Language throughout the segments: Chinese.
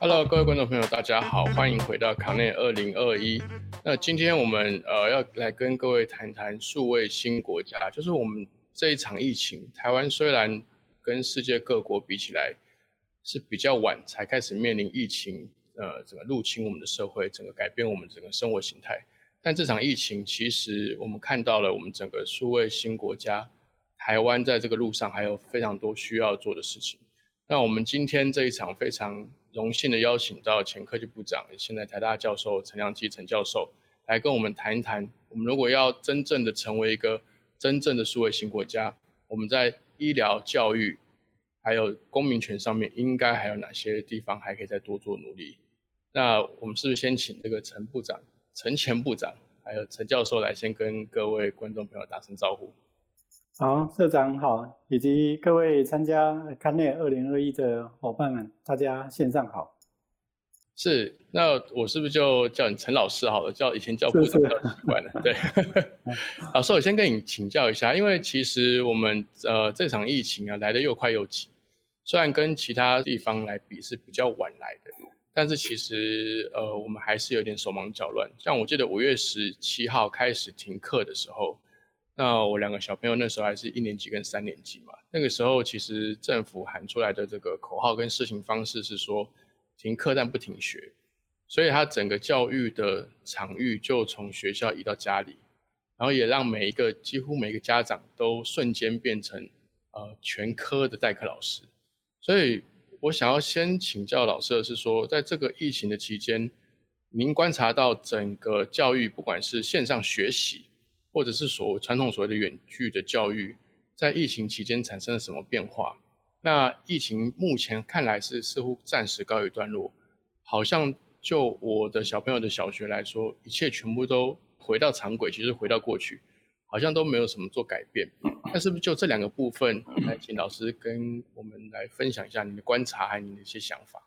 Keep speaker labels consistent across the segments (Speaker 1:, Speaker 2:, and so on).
Speaker 1: Hello，各位观众朋友，大家好，欢迎回到卡内二零二一。那今天我们呃要来跟各位谈谈数位新国家，就是我们这一场疫情，台湾虽然跟世界各国比起来是比较晚才开始面临疫情，呃，整个入侵我们的社会，整个改变我们整个生活形态。但这场疫情其实我们看到了，我们整个数位新国家台湾在这个路上还有非常多需要做的事情。那我们今天这一场非常荣幸的邀请到前科技部长，现在台大教授陈良基陈教授来跟我们谈一谈，我们如果要真正的成为一个真正的数位新国家，我们在医疗、教育还有公民权上面，应该还有哪些地方还可以再多做努力？那我们是不是先请这个陈部长？陈前部长还有陈教授来先跟各位观众朋友打声招呼。
Speaker 2: 好，社长好，以及各位参加康内二零二一的伙伴们，大家线上好。
Speaker 1: 是，那我是不是就叫你陈老师好了？叫以前叫部长比较习惯了。对，老师，我先跟你请教一下，因为其实我们呃这场疫情啊来的又快又急，虽然跟其他地方来比是比较晚来的。但是其实，呃，我们还是有点手忙脚乱。像我记得五月十七号开始停课的时候，那我两个小朋友那时候还是一年级跟三年级嘛。那个时候其实政府喊出来的这个口号跟事情方式是说停课但不停学，所以他整个教育的场域就从学校移到家里，然后也让每一个几乎每个家长都瞬间变成呃全科的代课老师，所以。我想要先请教老师的是说，在这个疫情的期间，您观察到整个教育，不管是线上学习，或者是所传统所谓的远距的教育，在疫情期间产生了什么变化？那疫情目前看来是似乎暂时告一段落，好像就我的小朋友的小学来说，一切全部都回到常轨，其实回到过去。好像都没有什么做改变，那是不是就这两个部分来请老师跟我们来分享一下你的观察还有你的一些想法？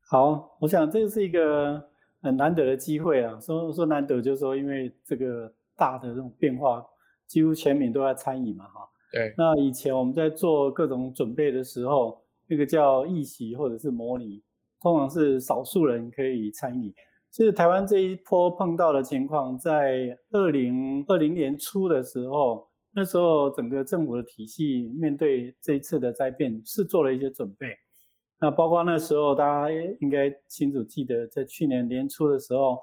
Speaker 2: 好，我想这是一个很难得的机会啊。说说难得，就是说因为这个大的这种变化，几乎全民都在参与嘛，哈。
Speaker 1: 对。
Speaker 2: 那以前我们在做各种准备的时候，那个叫议席或者是模拟，通常是少数人可以参与。其实台湾这一波碰到的情况，在二零二零年初的时候，那时候整个政府的体系面对这一次的灾变是做了一些准备。那包括那时候大家应该清楚记得，在去年年初的时候，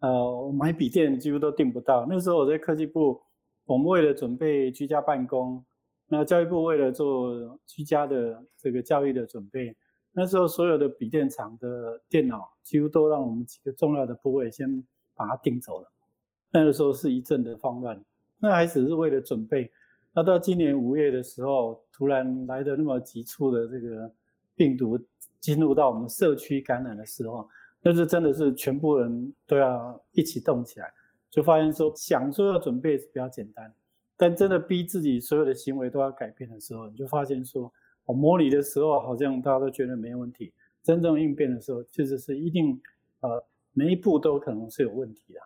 Speaker 2: 呃，买笔电几乎都订不到。那时候我在科技部，我们为了准备居家办公，那教育部为了做居家的这个教育的准备。那时候所有的笔电厂的电脑几乎都让我们几个重要的部位先把它订走了。那个时候是一阵的慌乱，那还只是为了准备。那到今年五月的时候，突然来的那么急促的这个病毒进入到我们社区感染的时候，那是真的是全部人都要一起动起来，就发现说想说要准备是比较简单，但真的逼自己所有的行为都要改变的时候，你就发现说。模拟的时候好像大家都觉得没问题，真正应变的时候其实是一定，呃，每一步都可能是有问题的。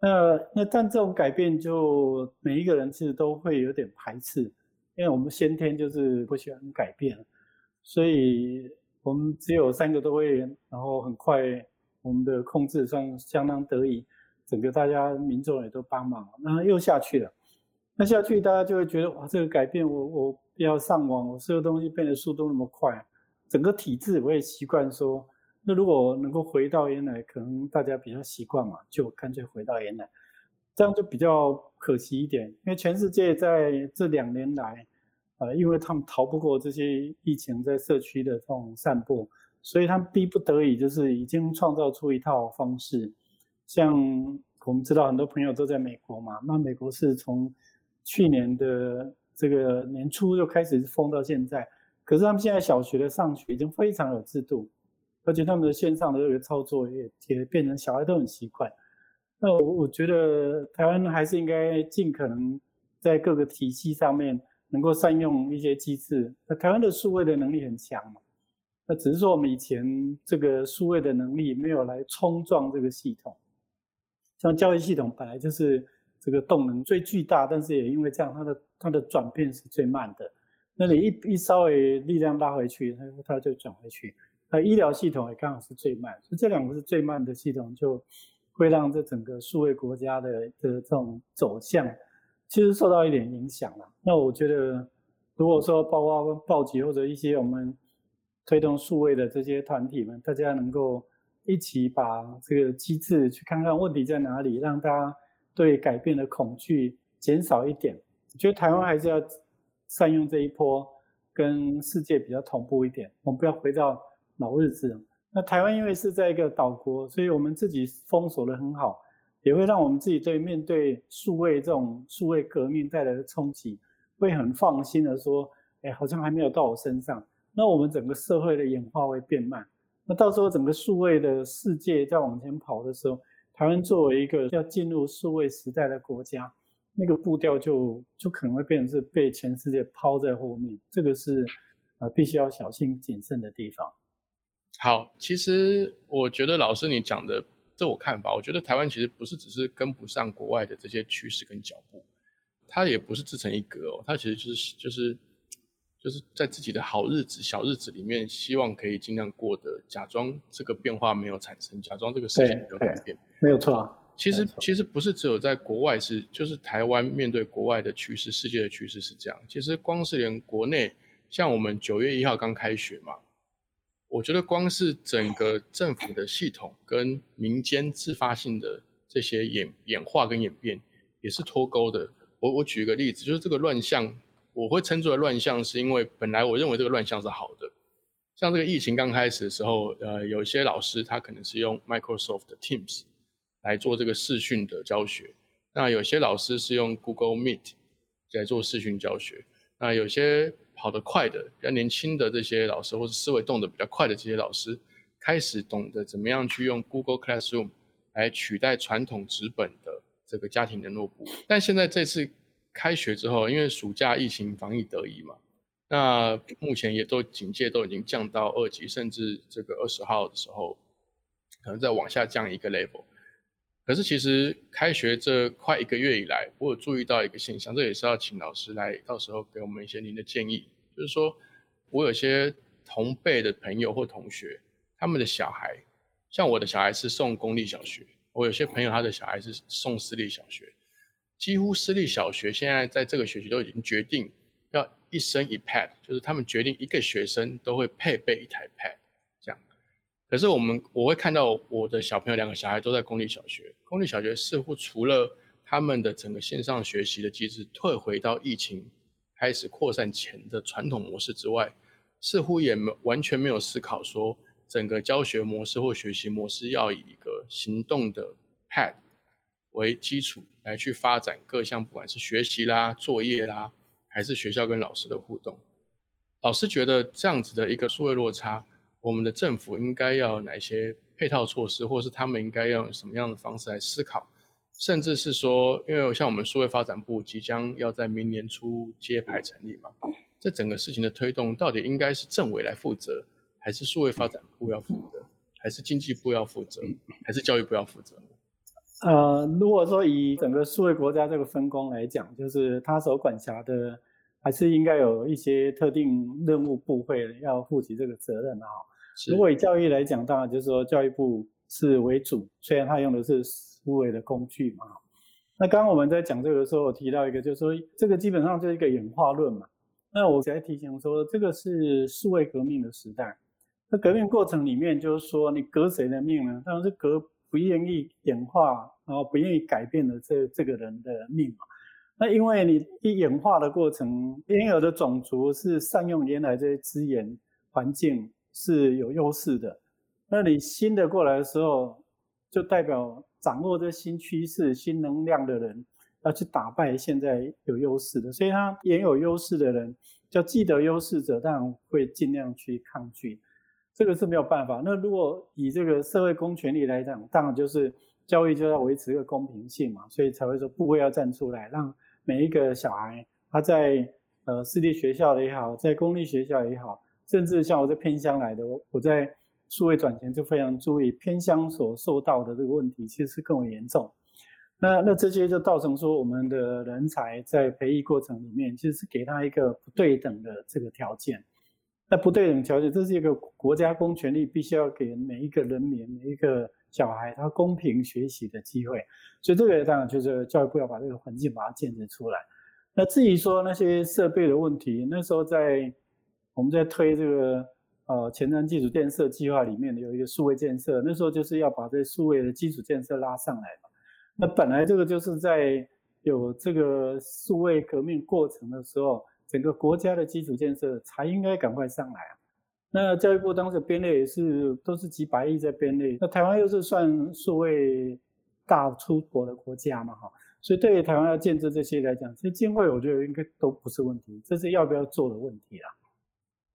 Speaker 2: 那那但这种改变就每一个人其实都会有点排斥，因为我们先天就是不喜欢改变，所以我们只有三个多会，然后很快我们的控制上相当得意，整个大家民众也都帮忙，那又下去了，那下去大家就会觉得哇，这个改变我我。要上网，我所有东西变得速度那么快，整个体制我也习惯说，那如果能够回到原来，可能大家比较习惯嘛，就干脆回到原来，这样就比较可惜一点。因为全世界在这两年来，呃，因为他们逃不过这些疫情在社区的这种散布，所以他们逼不得已就是已经创造出一套方式。像我们知道很多朋友都在美国嘛，那美国是从去年的。这个年初就开始封到现在，可是他们现在小学的上学已经非常有制度，而且他们的线上的这个操作也也变成小孩都很习惯。那我我觉得台湾还是应该尽可能在各个体系上面能够善用一些机制。那台湾的数位的能力很强嘛，那只是说我们以前这个数位的能力没有来冲撞这个系统，像教育系统本来就是。这个动能最巨大，但是也因为这样，它的它的转变是最慢的。那你一一稍微力量拉回去，它它就转回去。那医疗系统也刚好是最慢，所以这两个是最慢的系统，就会让这整个数位国家的的这种走向，其实受到一点影响了。那我觉得，如果说包括暴击或者一些我们推动数位的这些团体们，大家能够一起把这个机制去看看问题在哪里，让大家对改变的恐惧减少一点。我觉得台湾还是要善用这一波，跟世界比较同步一点，我们不要回到。老日子，那台湾因为是在一个岛国，所以我们自己封锁的很好，也会让我们自己对面对数位这种数位革命带来的冲击，会很放心的说，哎，好像还没有到我身上。那我们整个社会的演化会变慢，那到时候整个数位的世界在往前跑的时候，台湾作为一个要进入数位时代的国家，那个步调就就可能会变成是被全世界抛在后面，这个是呃必须要小心谨慎的地方。
Speaker 1: 好，其实我觉得老师你讲的这我看法，我觉得台湾其实不是只是跟不上国外的这些趋势跟脚步，它也不是自成一格哦，它其实就是就是就是在自己的好日子、小日子里面，希望可以尽量过得，假装这个变化没有产生，假装这个事情没有改变，
Speaker 2: 没有错。
Speaker 1: 其实其实不是只有在国外是，就是台湾面对国外的趋势、世界的趋势是这样。其实光是连国内，像我们九月一号刚开学嘛。我觉得光是整个政府的系统跟民间自发性的这些演演化跟演变，也是脱钩的。我我举一个例子，就是这个乱象，我会称作为乱象，是因为本来我认为这个乱象是好的。像这个疫情刚开始的时候，呃，有一些老师他可能是用 Microsoft Teams 来做这个视讯的教学，那有些老师是用 Google Meet 来做视讯教学，那有些。跑得快的、比较年轻的这些老师，或者思维动得比较快的这些老师，开始懂得怎么样去用 Google Classroom 来取代传统纸本的这个家庭联络簿。但现在这次开学之后，因为暑假疫情防疫得宜嘛，那目前也都警戒都已经降到二级，甚至这个二十号的时候，可能再往下降一个 level。可是其实开学这快一个月以来，我有注意到一个现象，这也是要请老师来到时候给我们一些您的建议。就是说，我有些同辈的朋友或同学，他们的小孩，像我的小孩是送公立小学，我有些朋友他的小孩是送私立小学，几乎私立小学现在在这个学期都已经决定要一生一 pad，就是他们决定一个学生都会配备一台 pad。可是我们我会看到我的小朋友两个小孩都在公立小学，公立小学似乎除了他们的整个线上学习的机制退回到疫情开始扩散前的传统模式之外，似乎也没完全没有思考说整个教学模式或学习模式要以一个行动的 Pad 为基础来去发展各项，不管是学习啦、作业啦，还是学校跟老师的互动。老师觉得这样子的一个数位落差。我们的政府应该要哪些配套措施，或是他们应该要用什么样的方式来思考，甚至是说，因为像我们数位发展部即将要在明年初揭牌成立嘛，这整个事情的推动到底应该是政委来负责，还是数位发展部要负责，还是经济部要负责，还是教育部要负责？
Speaker 2: 呃，如果说以整个数位国家这个分工来讲，就是他所管辖的。还是应该有一些特定任务部会要负起这个责任啊。如果以教育来讲，当然就是说教育部是为主，虽然他用的是数位的工具嘛。那刚刚我们在讲这个的时候，我提到一个，就是说这个基本上就是一个演化论嘛。那我在提醒说，这个是数位革命的时代。那革命过程里面，就是说你革谁的命呢？当然是革不愿意演化，然后不愿意改变的这这个人的命嘛。那因为你一演化的过程，原有的种族是善用原来这些资源环境是有优势的，那你新的过来的时候，就代表掌握这新趋势、新能量的人要去打败现在有优势的，所以他原有优势的人，叫既得优势者，当然会尽量去抗拒，这个是没有办法。那如果以这个社会公权力来讲，当然就是教育就要维持一个公平性嘛，所以才会说部会要站出来让。每一个小孩，他在呃私立学校也好，在公立学校也好，甚至像我在偏乡来的，我我在数位转型就非常注意偏乡所受到的这个问题，其实是更为严重。那那这些就造成说，我们的人才在培育过程里面，其实是给他一个不对等的这个条件。那不对等条件，这是一个国家公权力必须要给每一个人民、每一个小孩他公平学习的机会。所以这个当然就是教育部要把这个环境把它建设出来。那至于说那些设备的问题，那时候在我们在推这个呃前瞻基础建设计划里面有一个数位建设，那时候就是要把这数位的基础建设拉上来嘛。那本来这个就是在有这个数位革命过程的时候，整个国家的基础建设才应该赶快上来啊。那教育部当时编列也是都是几百亿在编列，那台湾又是算数位大出国的国家嘛，哈，所以对于台湾要建设这些来讲，其实经费我觉得应该都不是问题，这是要不要做的问题啦。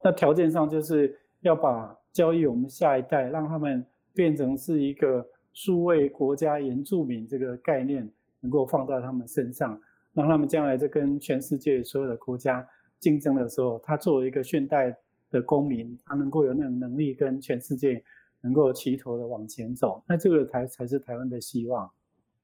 Speaker 2: 那条件上就是要把教育我们下一代，让他们变成是一个。数位国家原住民这个概念能够放到他们身上，让他们将来在跟全世界所有的国家竞争的时候，他作为一个现代的公民，他能够有那种能力跟全世界能够齐头的往前走，那这个才才是台湾的希望。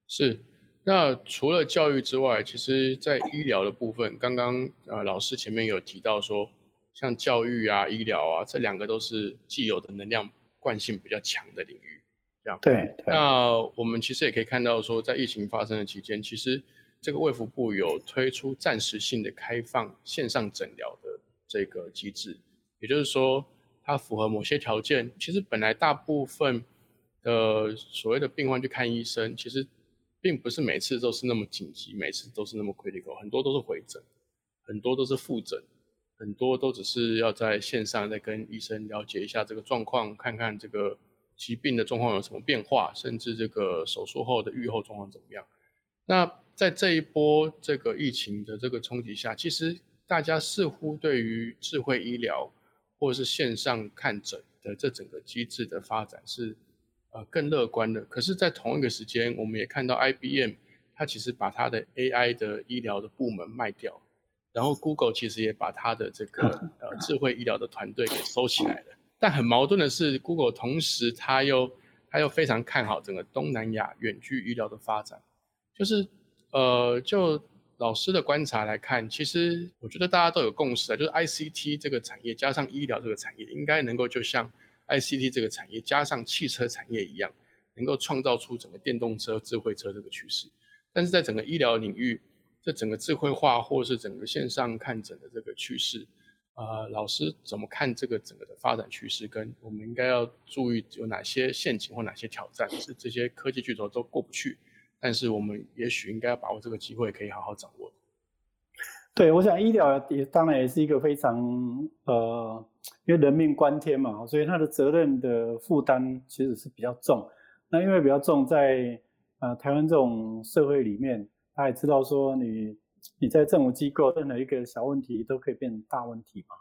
Speaker 1: 是，那除了教育之外，其实在医疗的部分，刚刚呃老师前面有提到说，像教育啊、医疗啊，这两个都是既有的能量惯性比较强的领域。
Speaker 2: 对，
Speaker 1: 那我们其实也可以看到，说在疫情发生的期间，其实这个卫福部有推出暂时性的开放线上诊疗的这个机制，也就是说，它符合某些条件。其实本来大部分的所谓的病患去看医生，其实并不是每次都是那么紧急，每次都是那么 critical，很多都是回诊，很多都是复诊，很多都只是要在线上再跟医生了解一下这个状况，看看这个。疾病的状况有什么变化，甚至这个手术后的愈后状况怎么样？那在这一波这个疫情的这个冲击下，其实大家似乎对于智慧医疗或者是线上看诊的这整个机制的发展是呃更乐观的。可是，在同一个时间，我们也看到 IBM 它其实把它的 AI 的医疗的部门卖掉，然后 Google 其实也把它的这个 呃智慧医疗的团队给收起来了。但很矛盾的是，Google 同时它又它又非常看好整个东南亚远距医疗的发展。就是呃，就老师的观察来看，其实我觉得大家都有共识啊，就是 ICT 这个产业加上医疗这个产业，应该能够就像 ICT 这个产业加上汽车产业一样，能够创造出整个电动车、智慧车这个趋势。但是在整个医疗领域，这整个智慧化或是整个线上看诊的这个趋势。呃，老师怎么看这个整个的发展趋势？跟我们应该要注意有哪些陷阱或哪些挑战是这些科技巨头都过不去？但是我们也许应该要把握这个机会，可以好好掌握。
Speaker 2: 对，我想医疗也当然也是一个非常呃，因为人命关天嘛，所以它的责任的负担其实是比较重。那因为比较重，在呃台湾这种社会里面，他也知道说你。你在政府机构，任何一个小问题都可以变成大问题嘛？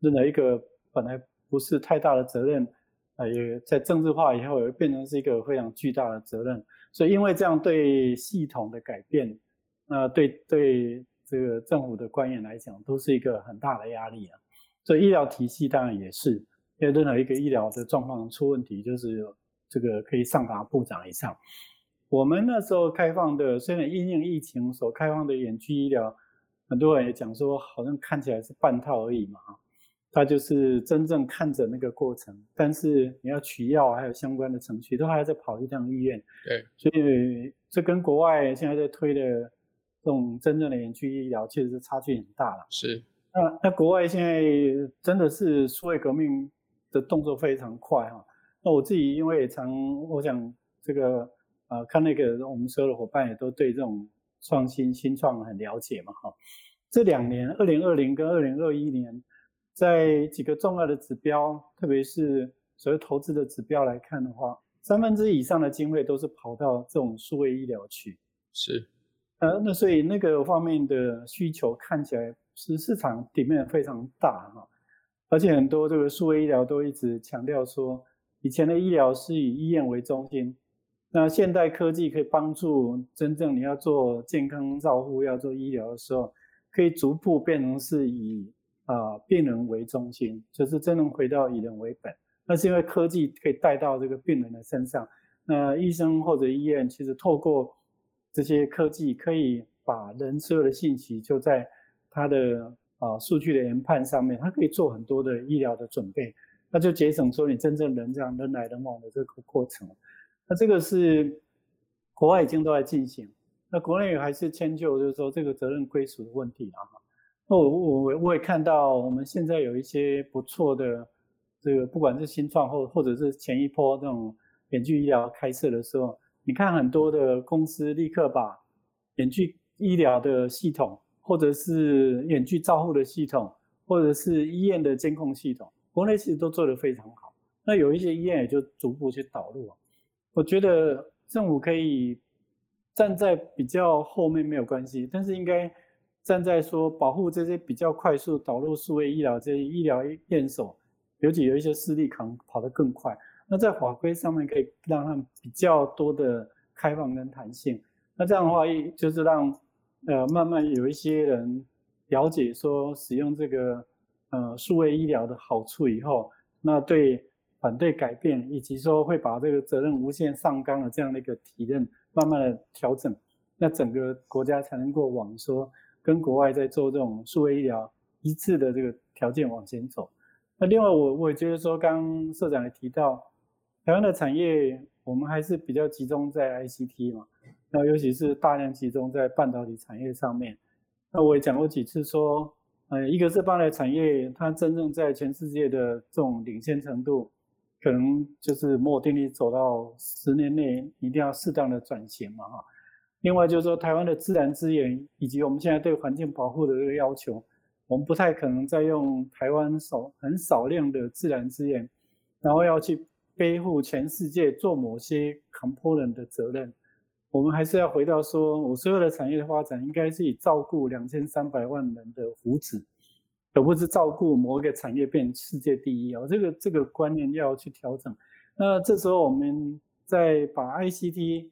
Speaker 2: 任何一个本来不是太大的责任，啊，也在政治化以后，也变成是一个非常巨大的责任。所以，因为这样对系统的改变，那对对这个政府的官员来讲，都是一个很大的压力啊。所以，医疗体系当然也是，因为任何一个医疗的状况出问题，就是这个可以上达部长以上。我们那时候开放的，虽然因应疫情所开放的远距医疗，很多人也讲说，好像看起来是半套而已嘛，它就是真正看着那个过程，但是你要取药还有相关的程序，都还要再跑一趟医院。
Speaker 1: 对，
Speaker 2: 所以这跟国外现在在推的这种真正的远距医疗，其实是差距很大了。
Speaker 1: 是，
Speaker 2: 那那国外现在真的是数位革命的动作非常快哈。那我自己因为也常，我想这个。呃，看那个我们所有的伙伴也都对这种创新新创很了解嘛，哈。这两年，二零二零跟二零二一年，在几个重要的指标，特别是所谓投资的指标来看的话，三分之以上的经费都是跑到这种数位医疗去。
Speaker 1: 是，
Speaker 2: 呃，那所以那个方面的需求看起来是市场底面非常大哈，而且很多这个数位医疗都一直强调说，以前的医疗是以医院为中心。那现代科技可以帮助真正你要做健康照护、要做医疗的时候，可以逐步变成是以啊病人为中心，就是真正回到以人为本。那是因为科技可以带到这个病人的身上，那医生或者医院其实透过这些科技可以把人所有的信息就在他的啊数据的研判上面，它可以做很多的医疗的准备，那就节省说你真正人这样人来人往的这个过程。那这个是国外已经都在进行，那国内还是迁就，就是说这个责任归属的问题啊。那我我我也看到我们现在有一些不错的这个，不管是新创或或者是前一波这种远距医疗开设的时候，你看很多的公司立刻把远距医疗的系统，或者是远距照护的系统，或者是医院的监控系统，国内其实都做得非常好。那有一些医院也就逐步去导入。我觉得政府可以站在比较后面没有关系，但是应该站在说保护这些比较快速导入数位医疗这些医疗验手，尤其有一些势力可能跑得更快。那在法规上面可以让他们比较多的开放跟弹性。那这样的话，一就是让呃慢慢有一些人了解说使用这个呃数位医疗的好处以后，那对。反对改变，以及说会把这个责任无限上纲的这样的一个体认，慢慢的调整，那整个国家才能够往说跟国外在做这种数位医疗一致的这个条件往前走。那另外，我我也觉得说，刚社长也提到，台湾的产业我们还是比较集中在 ICT 嘛，那尤其是大量集中在半导体产业上面。那我也讲过几次说，呃，一个是半导体产业，它真正在全世界的这种领先程度。可能就是摩尔定律走到十年内一定要适当的转型嘛哈。另外就是说台湾的自然资源以及我们现在对环境保护的这个要求，我们不太可能再用台湾少很少量的自然资源，然后要去背负全世界做某些 component 的责任。我们还是要回到说，我所有的产业的发展应该是以照顾两千三百万人的福祉。而不是照顾某一个产业变世界第一哦，这个这个观念要去调整。那这时候我们再把 ICT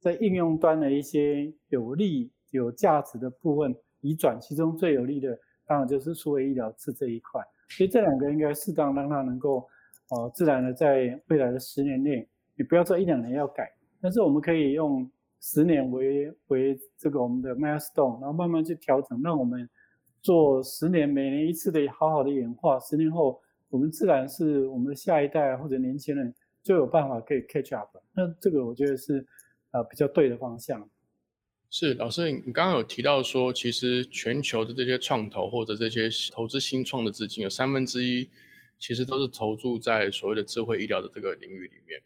Speaker 2: 在应用端的一些有利有价值的部分移转，其中最有利的当然就是数位医疗是这一块。所以这两个应该适当让它能够呃自然的在未来的十年内，你不要说一两年要改，但是我们可以用十年为为这个我们的 milestone，然后慢慢去调整，让我们。做十年，每年一次的好好的演化，十年后我们自然是我们的下一代或者年轻人就有办法可以 catch up。那这个我觉得是呃比较对的方向。
Speaker 1: 是老师，你刚刚有提到说，其实全球的这些创投或者这些投资新创的资金有三分之一其实都是投注在所谓的智慧医疗的这个领域里面。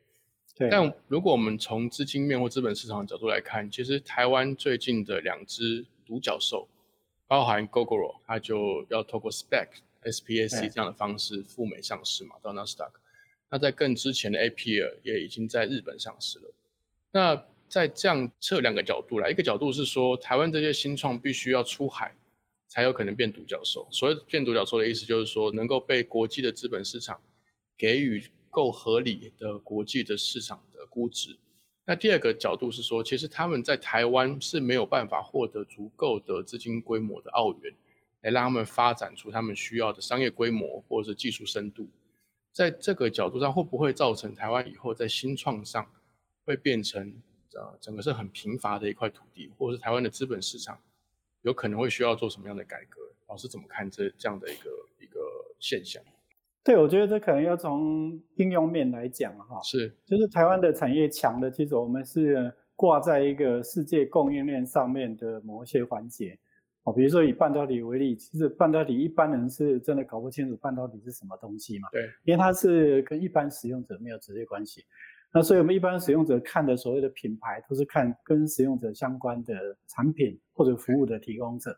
Speaker 2: 对。
Speaker 1: 但如果我们从资金面或资本市场角度来看，其实台湾最近的两只独角兽。包含 Gogoro，它就要透过 SPAC、SPAC 这样的方式赴美上市嘛，到 Nasdaq。那在更之前的 Apple 也已经在日本上市了。那在这样测两个角度来，一个角度是说，台湾这些新创必须要出海，才有可能变独角兽。所谓变独角兽的意思，就是说能够被国际的资本市场给予够合理的国际的市场的估值。那第二个角度是说，其实他们在台湾是没有办法获得足够的资金规模的澳元，来让他们发展出他们需要的商业规模或者是技术深度。在这个角度上，会不会造成台湾以后在新创上会变成呃整个是很贫乏的一块土地，或者是台湾的资本市场有可能会需要做什么样的改革？老师怎么看这这样的一个一个现象？
Speaker 2: 对，我觉得这可能要从应用面来讲哈，
Speaker 1: 是，
Speaker 2: 就是台湾的产业强的，其实我们是挂在一个世界供应链上面的某一些环节，哦，比如说以半导体为例，其实半导体一般人是真的搞不清楚半导体是什么东西嘛，
Speaker 1: 对，
Speaker 2: 因为它是跟一般使用者没有直接关系，那所以我们一般使用者看的所谓的品牌，都是看跟使用者相关的产品或者服务的提供者，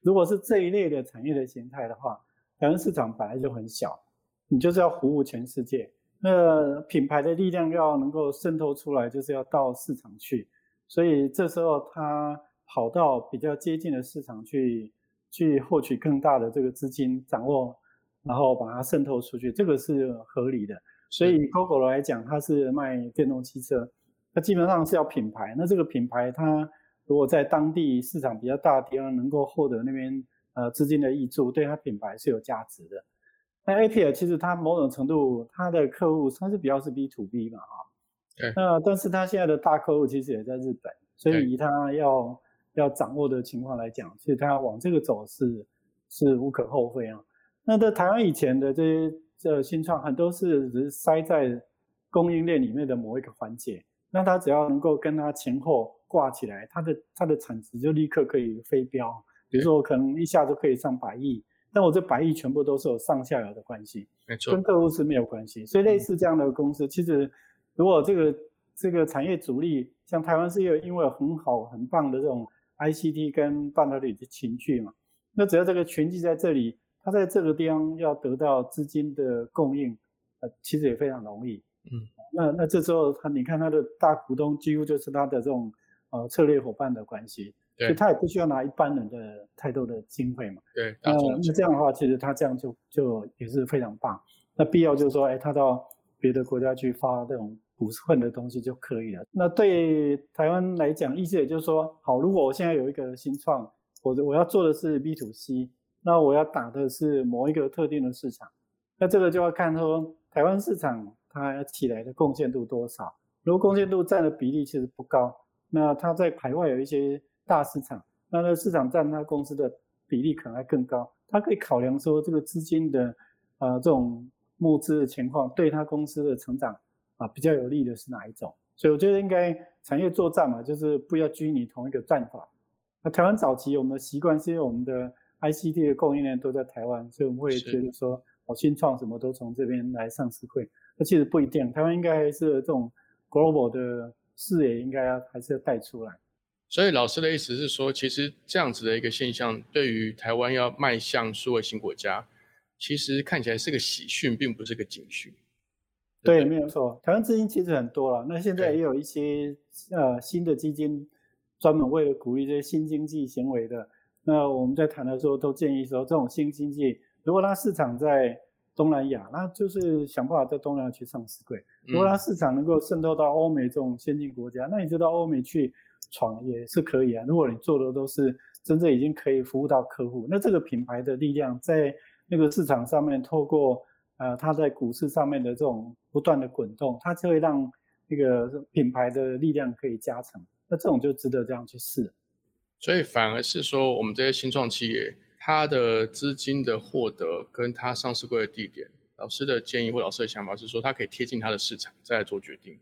Speaker 2: 如果是这一类的产业的形态的话，台湾市场本来就很小。你就是要服务全世界，那品牌的力量要能够渗透出来，就是要到市场去，所以这时候他跑到比较接近的市场去，去获取更大的这个资金，掌握，然后把它渗透出去，这个是合理的。所以 Google 来讲，它是卖电动汽车，它基本上是要品牌。那这个品牌，它如果在当地市场比较大的地方能够获得那边呃资金的益助，对它品牌是有价值的。那 A P L 其实它某种程度，它的客户它是比较是 B to B 嘛，哈，
Speaker 1: 对。
Speaker 2: 那但是它现在的大客户其实也在日本，所以以它要要掌握的情况来讲，其实它往这个走是是无可厚非啊。那在台湾以前的这些这新创，很多是只是塞在供应链里面的某一个环节，那它只要能够跟它前后挂起来，它的它的产值就立刻可以飞飙。比如说我可能一下就可以上百亿，但我这百亿全部都是有上下游的关系，
Speaker 1: 没错，
Speaker 2: 跟客户是没有关系。所以类似这样的公司，其实如果这个这个产业主力，像台湾是有因为有很好很棒的这种 ICT 跟半导体的群聚嘛，那只要这个群聚在这里。他在这个地方要得到资金的供应，呃，其实也非常容易。嗯，那那这时候他，你看他的大股东几乎就是他的这种呃策略伙伴的关系，所以他也不需要拿一般人的太多的经费嘛。
Speaker 1: 对，
Speaker 2: 那那这样的话，其实他这样就就也是非常棒。那必要就是说，哎，他到别的国家去发这种股份的东西就可以了。那对台湾来讲，意思也就是说，好，如果我现在有一个新创，我我要做的是 B to C。那我要打的是某一个特定的市场，那这个就要看说台湾市场它起来的贡献度多少。如果贡献度占的比例其实不高，那它在海外有一些大市场，那那市场占它公司的比例可能还更高。它可以考量说这个资金的呃这种募资的情况，对它公司的成长啊比较有利的是哪一种？所以我觉得应该产业作战嘛，就是不要拘泥同一个战法。那台湾早期我们的习惯是因为我们的。ICT 的供应链都在台湾，所以我们会觉得说，哦，新创什么都从这边来上市会，那其实不一定，台湾应该是这种 global 的视野，应该要还是要带出来。
Speaker 1: 所以老师的意思是说，其实这样子的一个现象，对于台湾要迈向数位新国家，其实看起来是个喜讯，并不是个警讯。
Speaker 2: 对，没有错，台湾资金其实很多了，那现在也有一些呃新的基金，专门为了鼓励这些新经济行为的。那我们在谈的时候都建议说，这种新经济如果它市场在东南亚，那就是想办法在东南亚去上市柜；如果它市场能够渗透到欧美这种先进国家，那你就到欧美去闯也是可以啊。如果你做的都是真正已经可以服务到客户，那这个品牌的力量在那个市场上面，透过呃它在股市上面的这种不断的滚动，它就会让那个品牌的力量可以加成。那这种就值得这样去试。
Speaker 1: 所以反而是说，我们这些新创企业，它的资金的获得跟它上市柜的地点，老师的建议或老师的想法是说，它可以贴近它的市场再来做决定。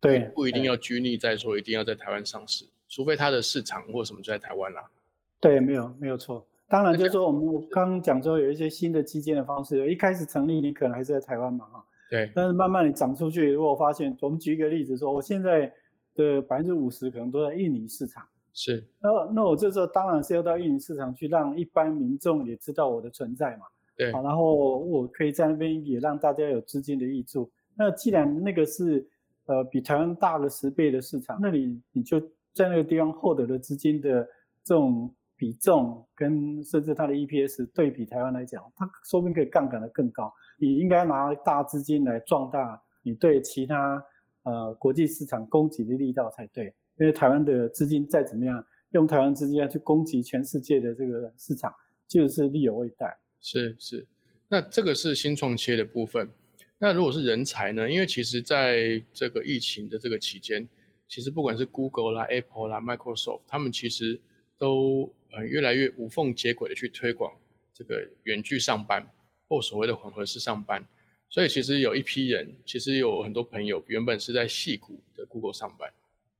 Speaker 2: 对，
Speaker 1: 不一定要拘泥在说一定要在台湾上市，除非它的市场或什么就在台湾啦。
Speaker 2: 对，没有没有错。当然就是说，我们刚刚讲说有一些新的基建的方式，一开始成立你可能还是在台湾嘛，哈。
Speaker 1: 对。
Speaker 2: 但是慢慢你长出去，如果发现，我们举一个例子说，我现在的百分之五十可能都在印尼市场。
Speaker 1: 是，
Speaker 2: 那那我这时候当然是要到运营市场去，让一般民众也知道我的存在嘛。
Speaker 1: 对，
Speaker 2: 好，然后我可以在那边也让大家有资金的益处。那既然那个是呃比台湾大了十倍的市场，那你你就在那个地方获得的资金的这种比重，跟甚至它的 EPS 对比台湾来讲，它说不定可以杠杆的更高。你应该拿大资金来壮大你对其他呃国际市场供给的力道才对。因为台湾的资金再怎么样，用台湾资金要去攻击全世界的这个市场，就是力有未逮。
Speaker 1: 是是，那这个是新创企业的部分。那如果是人才呢？因为其实在这个疫情的这个期间，其实不管是 Google 啦、Apple 啦、Microsoft，他们其实都呃越来越无缝接轨的去推广这个远距上班或所谓的混合式上班。所以其实有一批人，其实有很多朋友原本是在戏谷的 Google 上班。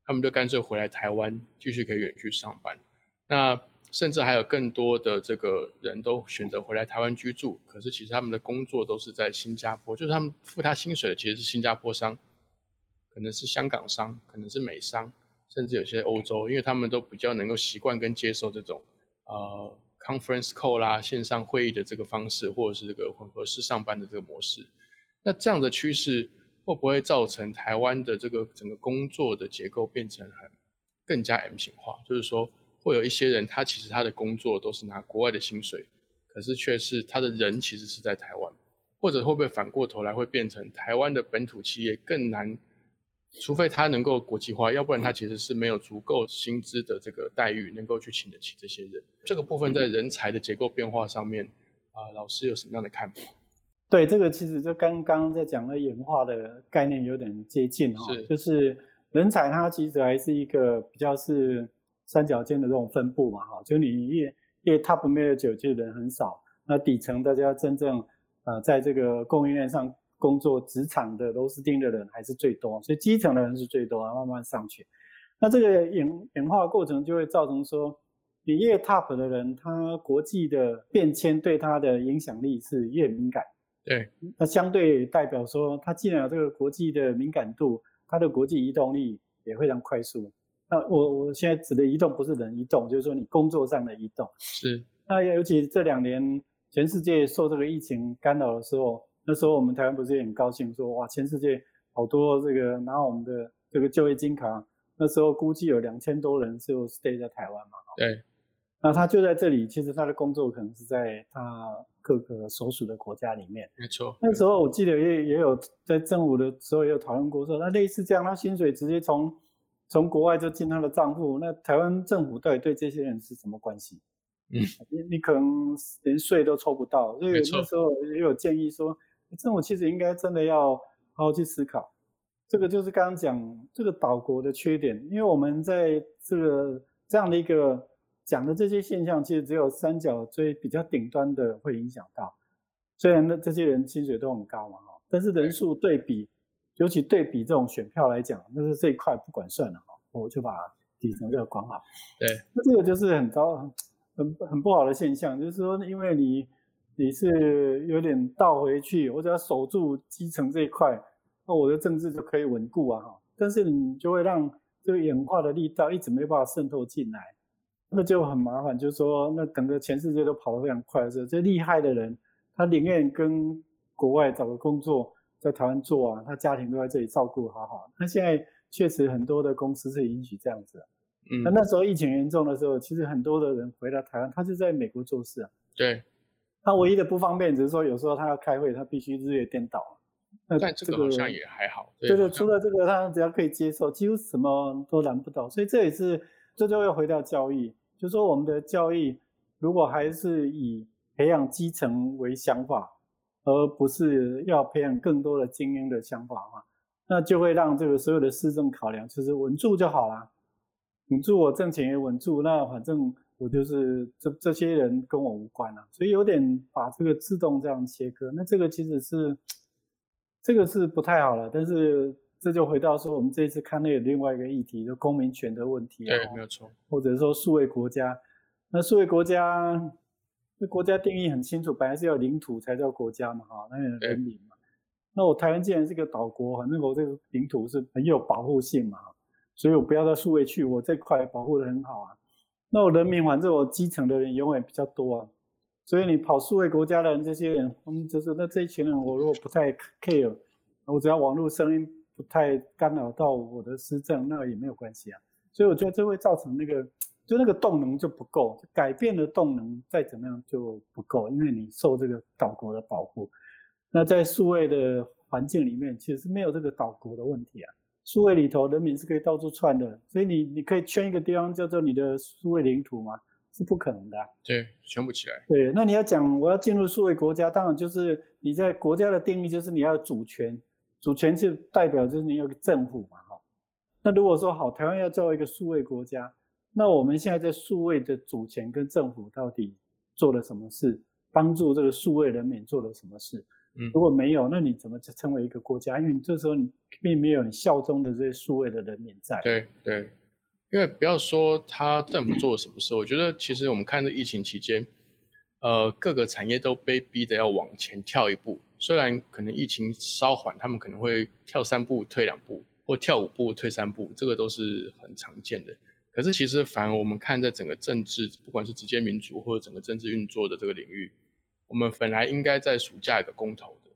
Speaker 1: 他们就干脆回来台湾，继续可以远距上班。那甚至还有更多的这个人都选择回来台湾居住。可是其实他们的工作都是在新加坡，就是他们付他薪水的其实是新加坡商，可能是香港商，可能是美商，甚至有些欧洲，因为他们都比较能够习惯跟接受这种呃 conference call 啦线上会议的这个方式，或者是这个混合式上班的这个模式。那这样的趋势。会不会造成台湾的这个整个工作的结构变成很更加 M 型化？就是说，会有一些人他其实他的工作都是拿国外的薪水，可是却是他的人其实是在台湾，或者会不会反过头来会变成台湾的本土企业更难？除非他能够国际化，要不然他其实是没有足够薪资的这个待遇能够去请得起这些人。这个部分在人才的结构变化上面，啊，老师有什么样的看法？
Speaker 2: 对这个其实就刚刚在讲的演化的概念有点接近哈，就是人才它其实还是一个比较是三角尖的这种分布嘛，哈，就你越越 top manager 就人很少，那底层大家真正呃在这个供应链上工作职场的螺丝钉的人还是最多，所以基层的人是最多，慢慢上去。那这个演演化过程就会造成说，你越 top 的人，他国际的变迁对他的影响力是越敏感。
Speaker 1: 对，
Speaker 2: 那相对代表说，它既然有这个国际的敏感度，它的国际移动力也非常快速。那我我现在指的移动不是人移动，就是说你工作上的移动。
Speaker 1: 是。
Speaker 2: 那尤其这两年全世界受这个疫情干扰的时候，那时候我们台湾不是也很高兴说，哇，全世界好多这个拿我们的这个就业金卡，那时候估计有两千多人就 stay 在台湾嘛。
Speaker 1: 对。
Speaker 2: 那他就在这里，其实他的工作可能是在他各个所属的国家里面。
Speaker 1: 没错，
Speaker 2: 那时候我记得也也有在政府的时候也有讨论过，说那类似这样，他薪水直接从从国外就进他的账户，那台湾政府到底对这些人是什么关系？
Speaker 1: 嗯，
Speaker 2: 你你可能连税都抽不到，所以那时候也有建议说，政府其实应该真的要好好去思考，这个就是刚刚讲这个岛国的缺点，因为我们在这个这样的一个。讲的这些现象，其实只有三角锥比较顶端的会影响到。虽然那这些人薪水都很高嘛，哈，但是人数对比，尤其对比这种选票来讲，那是这一块不管算了哈，我就把底层这个管好。
Speaker 1: 对，
Speaker 2: 那这个就是很糟、很很不好的现象，就是说，因为你你是有点倒回去，我只要守住基层这一块，那我的政治就可以稳固啊，哈。但是你就会让这个演化的力道一直没办法渗透进来。那就很麻烦，就是说，那整个全世界都跑得非常快的时候，这厉害的人，他宁愿跟国外找个工作，在台湾做啊，他家庭都在这里照顾好好。那现在确实很多的公司是允许这样子。
Speaker 1: 嗯。
Speaker 2: 那那时候疫情严重的时候，其实很多的人回到台湾，他是在美国做事啊。
Speaker 1: 对。
Speaker 2: 他唯一的不方便只是说，有时候他要开会，他必须日夜颠倒。
Speaker 1: 那这个好像也还好。
Speaker 2: 对对，除了这个，他只要可以接受，几乎什么都难不倒。所以这也是，这就要回到教育。就说我们的教育如果还是以培养基层为想法，而不是要培养更多的精英的想法的话，那就会让这个所有的市政考量就是稳住就好了，稳住我挣钱也稳住，那反正我就是这这些人跟我无关了，所以有点把这个自动这样切割，那这个其实是这个是不太好了，但是。这就回到说，我们这一次看那个另外一个议题，就公民权的问题
Speaker 1: 啊，对，没有错。
Speaker 2: 或者说数位国家，那数位国家，那国家定义很清楚，本来是要领土才叫国家嘛，哈，那人民嘛。那我台湾既然是个岛国，反正我这个领土是很有保护性嘛，所以我不要到数位去，我这块保护的很好啊。那我人民反正我基层的人永远比较多啊，所以你跑数位国家的人，这些人，嗯，就是那这一群人，我如果不太 care，我只要网络声音。不太干扰到我的施政，那也没有关系啊。所以我觉得这会造成那个，就那个动能就不够，改变的动能再怎么样就不够，因为你受这个岛国的保护。那在数位的环境里面，其实是没有这个岛国的问题啊。数位里头人民是可以到处窜的，所以你你可以圈一个地方叫做你的数位领土吗？是不可能的。
Speaker 1: 对，圈不起来。
Speaker 2: 对，那你要讲我要进入数位国家，当然就是你在国家的定义就是你要主权。主权是代表就是你有个政府嘛，哈。那如果说好，台湾要作为一个数位国家，那我们现在在数位的主权跟政府到底做了什么事，帮助这个数位人民做了什么事？
Speaker 1: 嗯，
Speaker 2: 如果没有，那你怎么称为一个国家？因为你这时候你并没有你效忠的这些数位的人民在。
Speaker 1: 对对，因为不要说他政府做了什么事，我觉得其实我们看这疫情期间，呃，各个产业都被逼得要往前跳一步。虽然可能疫情稍缓，他们可能会跳三步退两步，或跳五步退三步，这个都是很常见的。可是其实反而我们看在整个政治，不管是直接民主或者整个政治运作的这个领域，我们本来应该在暑假有个公投的。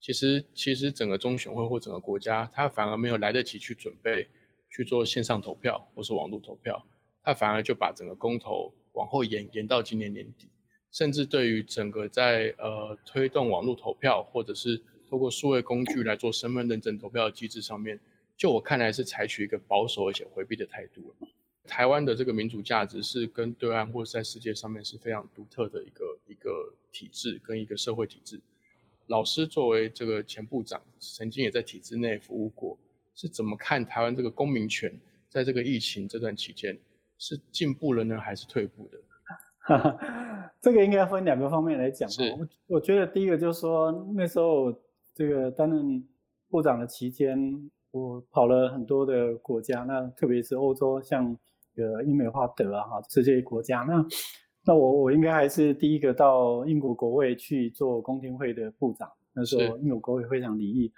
Speaker 1: 其实其实整个中选会或整个国家，它反而没有来得及去准备去做线上投票或是网络投票，它反而就把整个公投往后延延到今年年底。甚至对于整个在呃推动网络投票，或者是透过数位工具来做身份认证投票的机制上面，就我看来是采取一个保守而且回避的态度。台湾的这个民主价值是跟对岸或者在世界上面是非常独特的一个一个体制跟一个社会体制。老师作为这个前部长，曾经也在体制内服务过，是怎么看台湾这个公民权在这个疫情这段期间是进步了呢，还是退步的？
Speaker 2: 这个应该分两个方面来讲。
Speaker 1: 是，
Speaker 2: 我我觉得第一个就是说，那时候这个担任部长的期间，我跑了很多的国家，那特别是欧洲，像呃英美华德啊哈这些国家，那那我我应该还是第一个到英国国会去做公听会的部长。那时候英国国会非常礼意。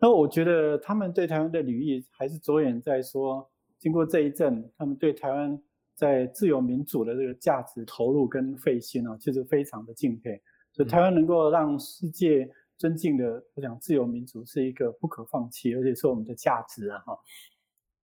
Speaker 2: 那我觉得他们对台湾的礼意还是着眼在说，经过这一阵，他们对台湾。在自由民主的这个价值投入跟费心哦，其实非常的敬佩。所以台湾能够让世界尊敬的，我想自由民主是一个不可放弃，而且是我们的价值啊哈。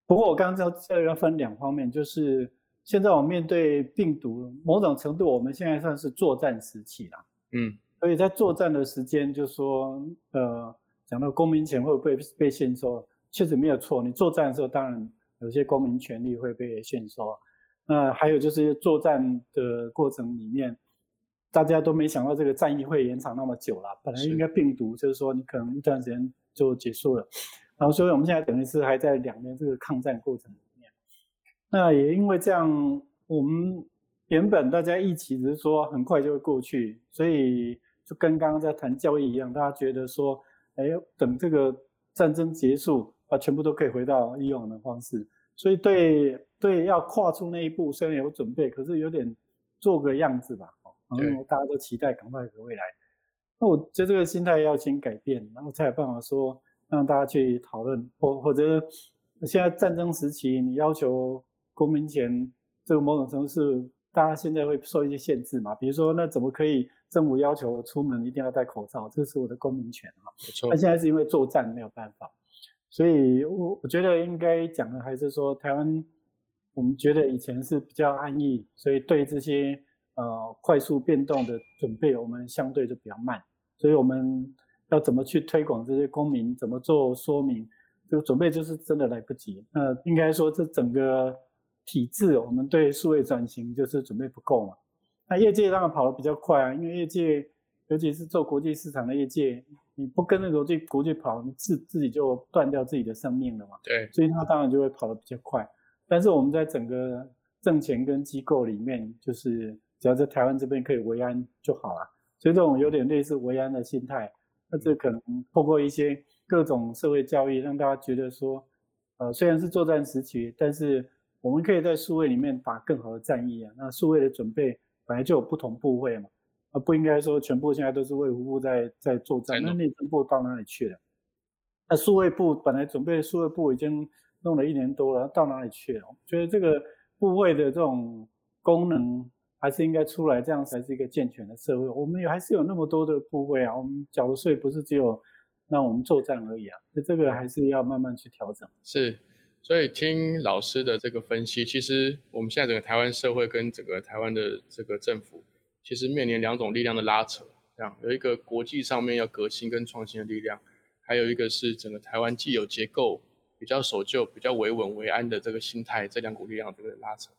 Speaker 2: 不过我刚刚说这要分两方面，就是现在我们面对病毒，某种程度我们现在算是作战时期啦，嗯，所以在作战的时间，就说呃，讲到公民权会不会被限收，确实没有错。你作战的时候，当然有些公民权利会被限收。那还有就是作战的过程里面，大家都没想到这个战役会延长那么久了。本来应该病毒就是说你可能一段时间就结束了，然后所以我们现在等于是还在两年这个抗战过程里面。那也因为这样，我们原本大家一起只是说很快就会过去，所以就跟刚刚在谈教育一样，大家觉得说，哎，等这个战争结束啊，全部都可以回到以往的方式。所以对对，要跨出那一步，虽然有准备，可是有点做个样子吧，哦，因为大家都期待赶快的未来。那我觉得这个心态要先改变，然后才有办法说让大家去讨论，或或者现在战争时期，你要求公民权，这个某种程度是大家现在会受一些限制嘛？比如说，那怎么可以政府要求出门一定要戴口罩？这是我的公民权啊。那现在是因为作战没有办法。所以，我我觉得应该讲的还是说，台湾，我们觉得以前是比较安逸，所以对这些呃快速变动的准备，我们相对就比较慢。所以我们要怎么去推广这些公民，怎么做说明，这个准备就是真的来不及。那应该说，这整个体制，我们对数位转型就是准备不够嘛。那业界当然跑得比较快啊，因为业界。尤其是做国际市场的业界，你不跟着国际国际跑，你自自己就断掉自己的生命了嘛。
Speaker 1: 对，
Speaker 2: 所以他当然就会跑得比较快。但是我们在整个政钱跟机构里面，就是只要在台湾这边可以维安就好了。所以这种有点类似维安的心态，那这可能透过一些各种社会教育，让大家觉得说，呃，虽然是作战时期，但是我们可以在数位里面打更好的战役啊。那数位的准备本来就有不同部位嘛。而不应该说全部现在都是卫福部在在作战，那内政部到哪里去了？那数位部本来准备数位部已经弄了一年多了，到哪里去了？觉得这个部位的这种功能还是应该出来，这样才是一个健全的社会。我们也还是有那么多的部位啊，我们缴的税不是只有让我们作战而已啊，所以这个还是要慢慢去调整。
Speaker 1: 是，所以听老师的这个分析，其实我们现在整个台湾社会跟整个台湾的这个政府。其实面临两种力量的拉扯，这样有一个国际上面要革新跟创新的力量，还有一个是整个台湾既有结构比较守旧、比较维稳维安的这个心态，这两股力量这个拉扯。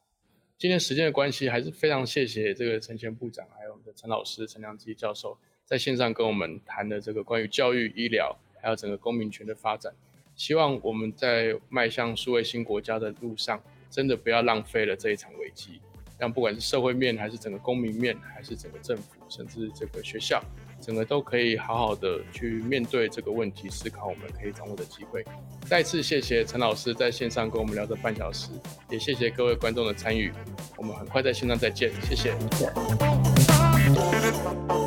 Speaker 1: 今天时间的关系，还是非常谢谢这个陈前部长，还有我们的陈老师陈良基教授在线上跟我们谈的这个关于教育、医疗，还有整个公民权的发展。希望我们在迈向数位新国家的路上，真的不要浪费了这一场危机。让不管是社会面，还是整个公民面，还是整个政府，甚至这个学校，整个都可以好好的去面对这个问题，思考我们可以掌握的机会。再次谢谢陈老师在线上跟我们聊这半小时，也谢谢各位观众的参与。我们很快在线上再见，谢谢。谢谢。